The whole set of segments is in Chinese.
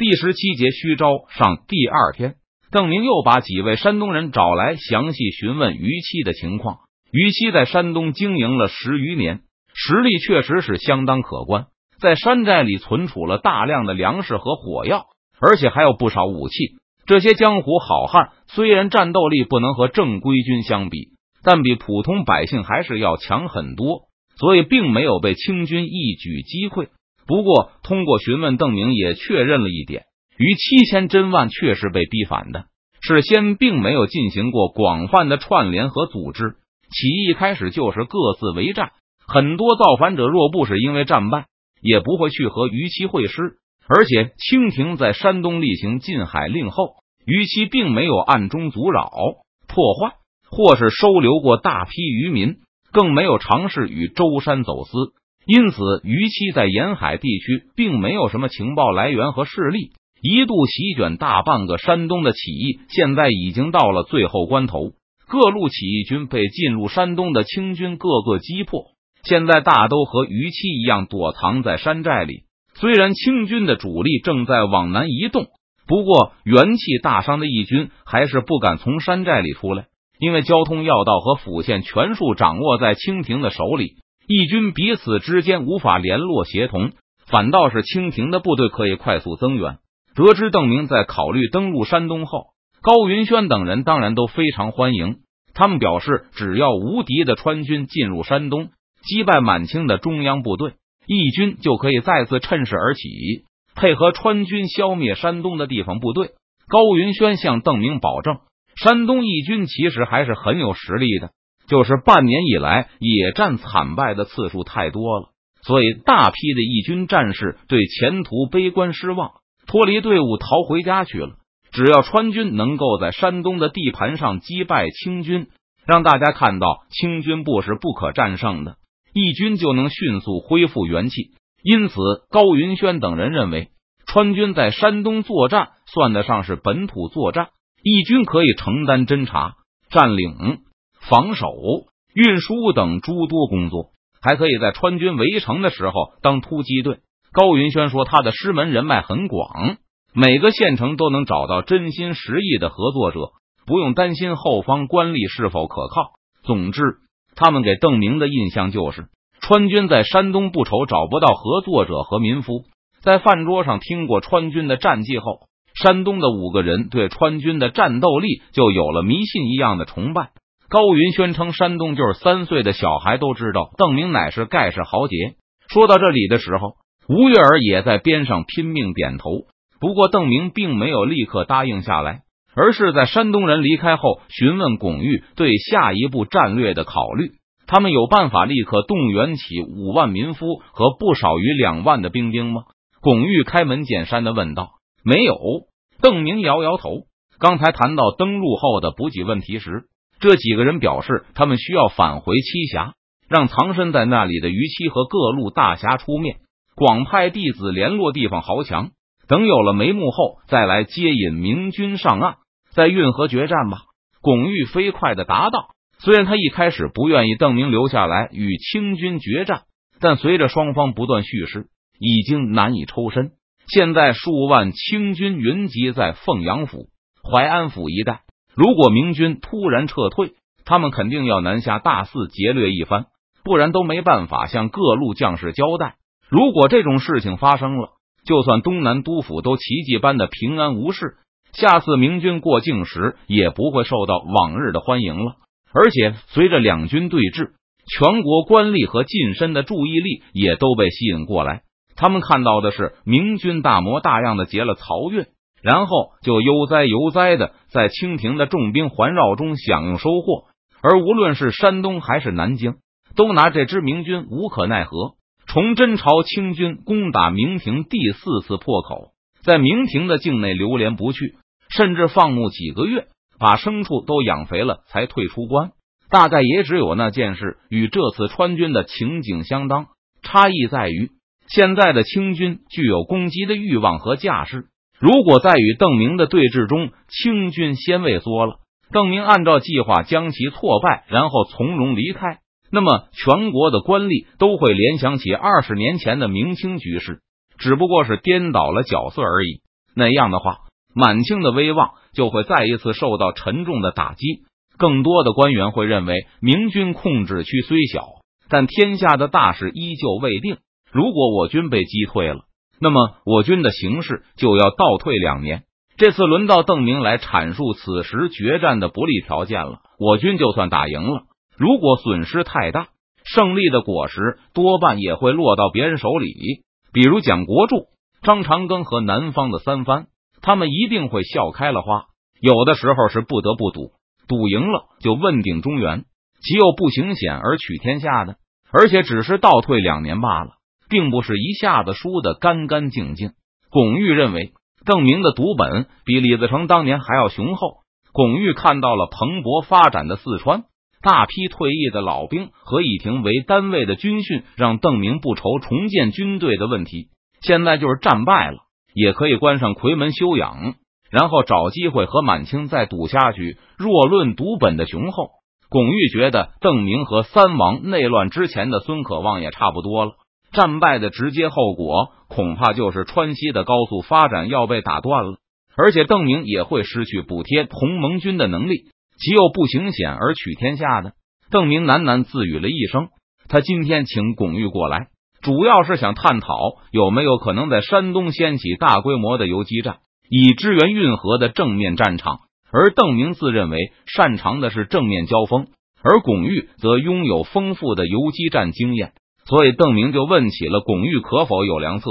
第十七节虚招上第二天，邓明又把几位山东人找来，详细询问于七的情况。于七在山东经营了十余年，实力确实是相当可观，在山寨里存储了大量的粮食和火药，而且还有不少武器。这些江湖好汉虽然战斗力不能和正规军相比，但比普通百姓还是要强很多，所以并没有被清军一举击溃。不过，通过询问，邓明也确认了一点：于七千真万确实被逼反的。事先并没有进行过广泛的串联和组织，起义开始就是各自为战。很多造反者若不是因为战败，也不会去和于七会师。而且，清廷在山东例行禁海令后，于七并没有暗中阻扰、破坏，或是收留过大批渔民，更没有尝试与舟山走私。因此，于期在沿海地区并没有什么情报来源和势力，一度席卷大半个山东的起义，现在已经到了最后关头。各路起义军被进入山东的清军各个击破，现在大都和于期一样躲藏在山寨里。虽然清军的主力正在往南移动，不过元气大伤的义军还是不敢从山寨里出来，因为交通要道和府县全数掌握在清廷的手里。义军彼此之间无法联络协同，反倒是清廷的部队可以快速增援。得知邓明在考虑登陆山东后，高云轩等人当然都非常欢迎。他们表示，只要无敌的川军进入山东，击败满清的中央部队，义军就可以再次趁势而起，配合川军消灭山东的地方部队。高云轩向邓明保证，山东义军其实还是很有实力的。就是半年以来野战惨败的次数太多了，所以大批的义军战士对前途悲观失望，脱离队伍逃回家去了。只要川军能够在山东的地盘上击败清军，让大家看到清军不是不可战胜的，义军就能迅速恢复元气。因此，高云轩等人认为，川军在山东作战算得上是本土作战，义军可以承担侦察、占领。防守、运输等诸多工作，还可以在川军围城的时候当突击队。高云轩说，他的师门人脉很广，每个县城都能找到真心实意的合作者，不用担心后方官吏是否可靠。总之，他们给邓明的印象就是，川军在山东不愁找不到合作者和民夫。在饭桌上听过川军的战绩后，山东的五个人对川军的战斗力就有了迷信一样的崇拜。高云宣称，山东就是三岁的小孩都知道邓明乃是盖世豪杰。说到这里的时候，吴月儿也在边上拼命点头。不过，邓明并没有立刻答应下来，而是在山东人离开后询问巩玉对下一步战略的考虑。他们有办法立刻动员起五万民夫和不少于两万的兵丁吗？巩玉开门见山的问道。没有。邓明摇摇头。刚才谈到登陆后的补给问题时。这几个人表示，他们需要返回栖霞，让藏身在那里的于七和各路大侠出面，广派弟子联络地方豪强，等有了眉目后，再来接引明军上岸，在运河决战吧。巩玉飞快的答道。虽然他一开始不愿意邓明留下来与清军决战，但随着双方不断蓄势，已经难以抽身。现在数万清军云集在凤阳府、淮安府一带。如果明军突然撤退，他们肯定要南下大肆劫掠一番，不然都没办法向各路将士交代。如果这种事情发生了，就算东南督府都奇迹般的平安无事，下次明军过境时也不会受到往日的欢迎了。而且随着两军对峙，全国官吏和近身的注意力也都被吸引过来，他们看到的是明军大模大样的劫了漕运。然后就悠哉悠哉的在清廷的重兵环绕中享用收获，而无论是山东还是南京，都拿这支明军无可奈何。崇祯朝清军攻打明廷第四次破口，在明廷的境内流连不去，甚至放牧几个月，把牲畜都养肥了才退出关。大概也只有那件事与这次川军的情景相当，差异在于现在的清军具有攻击的欲望和架势。如果在与邓明的对峙中，清军先畏缩了，邓明按照计划将其挫败，然后从容离开，那么全国的官吏都会联想起二十年前的明清局势，只不过是颠倒了角色而已。那样的话，满清的威望就会再一次受到沉重的打击。更多的官员会认为，明军控制区虽小，但天下的大事依旧未定。如果我军被击退了，那么我军的形势就要倒退两年。这次轮到邓明来阐述此时决战的不利条件了。我军就算打赢了，如果损失太大，胜利的果实多半也会落到别人手里。比如蒋国柱、张长庚和南方的三藩，他们一定会笑开了花。有的时候是不得不赌，赌赢了就问鼎中原，岂有不行险而取天下的？而且只是倒退两年罢了，并不是一下子输得干干净净。巩玉认为。邓明的赌本比李自成当年还要雄厚。巩玉看到了蓬勃发展的四川，大批退役的老兵和以亭为单位的军训，让邓明不愁重建军队的问题。现在就是战败了，也可以关上奎门休养，然后找机会和满清再赌下去。若论赌本的雄厚，巩玉觉得邓明和三王内乱之前的孙可望也差不多了。战败的直接后果，恐怕就是川西的高速发展要被打断了，而且邓明也会失去补贴同盟军的能力。岂有不行险而取天下的？邓明喃喃自语了一声。他今天请巩玉过来，主要是想探讨有没有可能在山东掀起大规模的游击战，以支援运河的正面战场。而邓明自认为擅长的是正面交锋，而巩玉则拥有丰富的游击战经验。所以邓明就问起了巩玉可否有良策？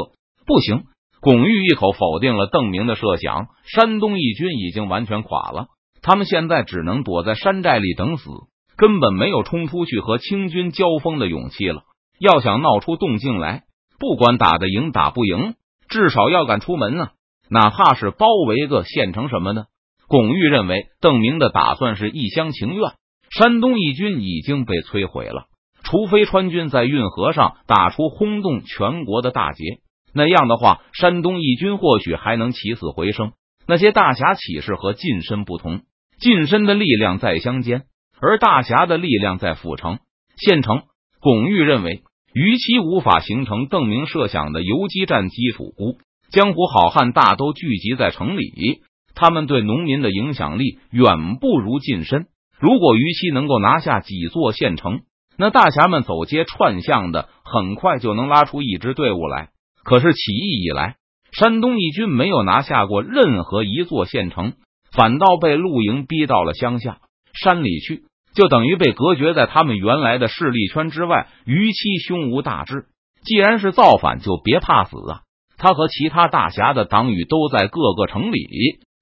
不行，巩玉一口否定了邓明的设想。山东义军已经完全垮了，他们现在只能躲在山寨里等死，根本没有冲出去和清军交锋的勇气了。要想闹出动静来，不管打得赢打不赢，至少要敢出门呢，哪怕是包围个县城什么的。巩玉认为邓明的打算是一厢情愿，山东义军已经被摧毁了。除非川军在运河上打出轰动全国的大捷，那样的话，山东义军或许还能起死回生。那些大侠起事和近身不同，近身的力量在乡间，而大侠的力量在府城、县城。巩玉认为，逾期无法形成邓明设想的游击战基础。孤江湖好汉大都聚集在城里，他们对农民的影响力远不如近身。如果逾期能够拿下几座县城，那大侠们走街串巷的，很快就能拉出一支队伍来。可是起义以来，山东义军没有拿下过任何一座县城，反倒被露营逼到了乡下山里去，就等于被隔绝在他们原来的势力圈之外。于其胸无大志，既然是造反，就别怕死啊！他和其他大侠的党羽都在各个城里，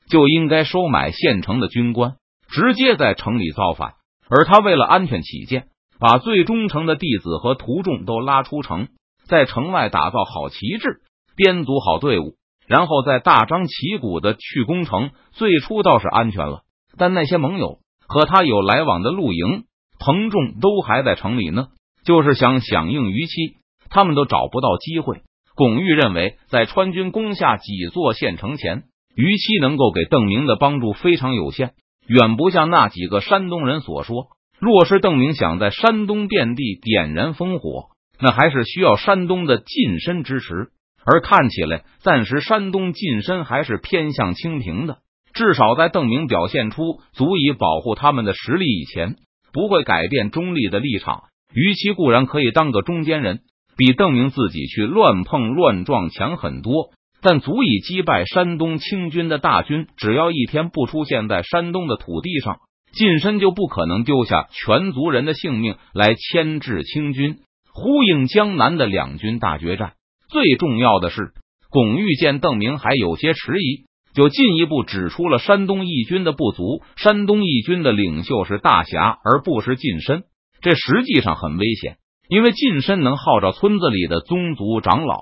就应该收买县城的军官，直接在城里造反。而他为了安全起见。把最忠诚的弟子和徒众都拉出城，在城外打造好旗帜，编组好队伍，然后再大张旗鼓的去攻城。最初倒是安全了，但那些盟友和他有来往的陆营、彭仲都还在城里呢，就是想响应于期，他们都找不到机会。巩玉认为，在川军攻下几座县城前，于期能够给邓明的帮助非常有限，远不像那几个山东人所说。若是邓明想在山东遍地点燃烽火，那还是需要山东的近身支持。而看起来，暂时山东近身还是偏向清廷的，至少在邓明表现出足以保护他们的实力以前，不会改变中立的立场。于其固然可以当个中间人，比邓明自己去乱碰乱撞强很多，但足以击败山东清军的大军，只要一天不出现在山东的土地上。近身就不可能丢下全族人的性命来牵制清军，呼应江南的两军大决战。最重要的是，巩玉见邓明还有些迟疑，就进一步指出了山东义军的不足。山东义军的领袖是大侠，而不是近身，这实际上很危险，因为近身能号召村子里的宗族长老，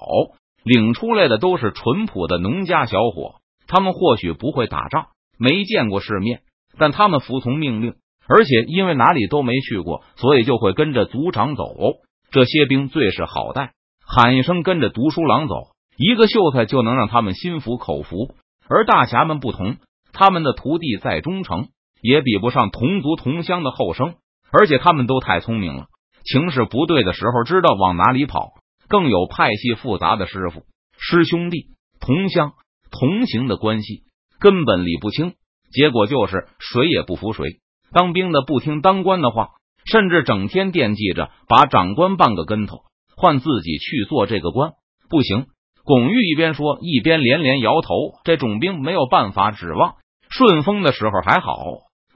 领出来的都是淳朴的农家小伙，他们或许不会打仗，没见过世面。但他们服从命令，而且因为哪里都没去过，所以就会跟着族长走。这些兵最是好带，喊一声跟着读书郎走，一个秀才就能让他们心服口服。而大侠们不同，他们的徒弟再忠诚，也比不上同族同乡的后生，而且他们都太聪明了，情势不对的时候知道往哪里跑，更有派系复杂的师傅、师兄弟、同乡。同行的关系，根本理不清。结果就是谁也不服谁。当兵的不听当官的话，甚至整天惦记着把长官半个跟头，换自己去做这个官。不行！巩玉一边说，一边连连摇头。这种兵没有办法指望。顺风的时候还好，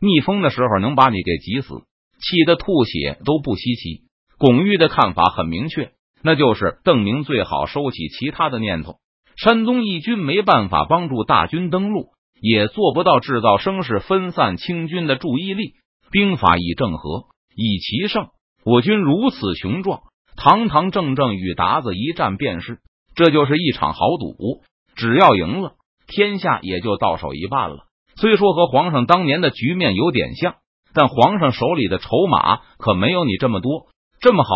逆风的时候能把你给急死，气得吐血都不稀奇。巩玉的看法很明确，那就是邓明最好收起其他的念头。山东义军没办法帮助大军登陆，也做不到制造声势分散清军的注意力。兵法以正和，以奇胜。我军如此雄壮，堂堂正正与鞑子一战便是。这就是一场豪赌，只要赢了，天下也就到手一半了。虽说和皇上当年的局面有点像，但皇上手里的筹码可没有你这么多。这么好，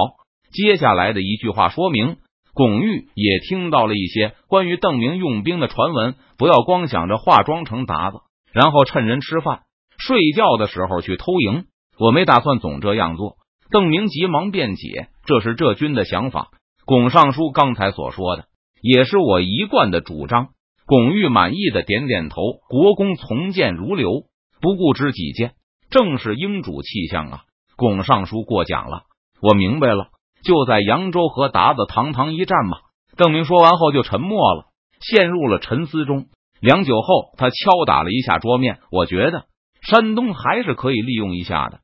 接下来的一句话说明，巩玉也听到了一些关于邓明用兵的传闻。不要光想着化妆成鞑子，然后趁人吃饭睡觉的时候去偷营。我没打算总这样做。邓明急忙辩解，这是这军的想法。巩尚书刚才所说的，也是我一贯的主张。巩玉满意的点点头，国公从谏如流，不顾知己见，正是英主气象啊！巩尚书过奖了，我明白了，就在扬州和鞑子堂堂一战嘛。邓明说完后就沉默了，陷入了沉思中。良久后，他敲打了一下桌面，我觉得山东还是可以利用一下的。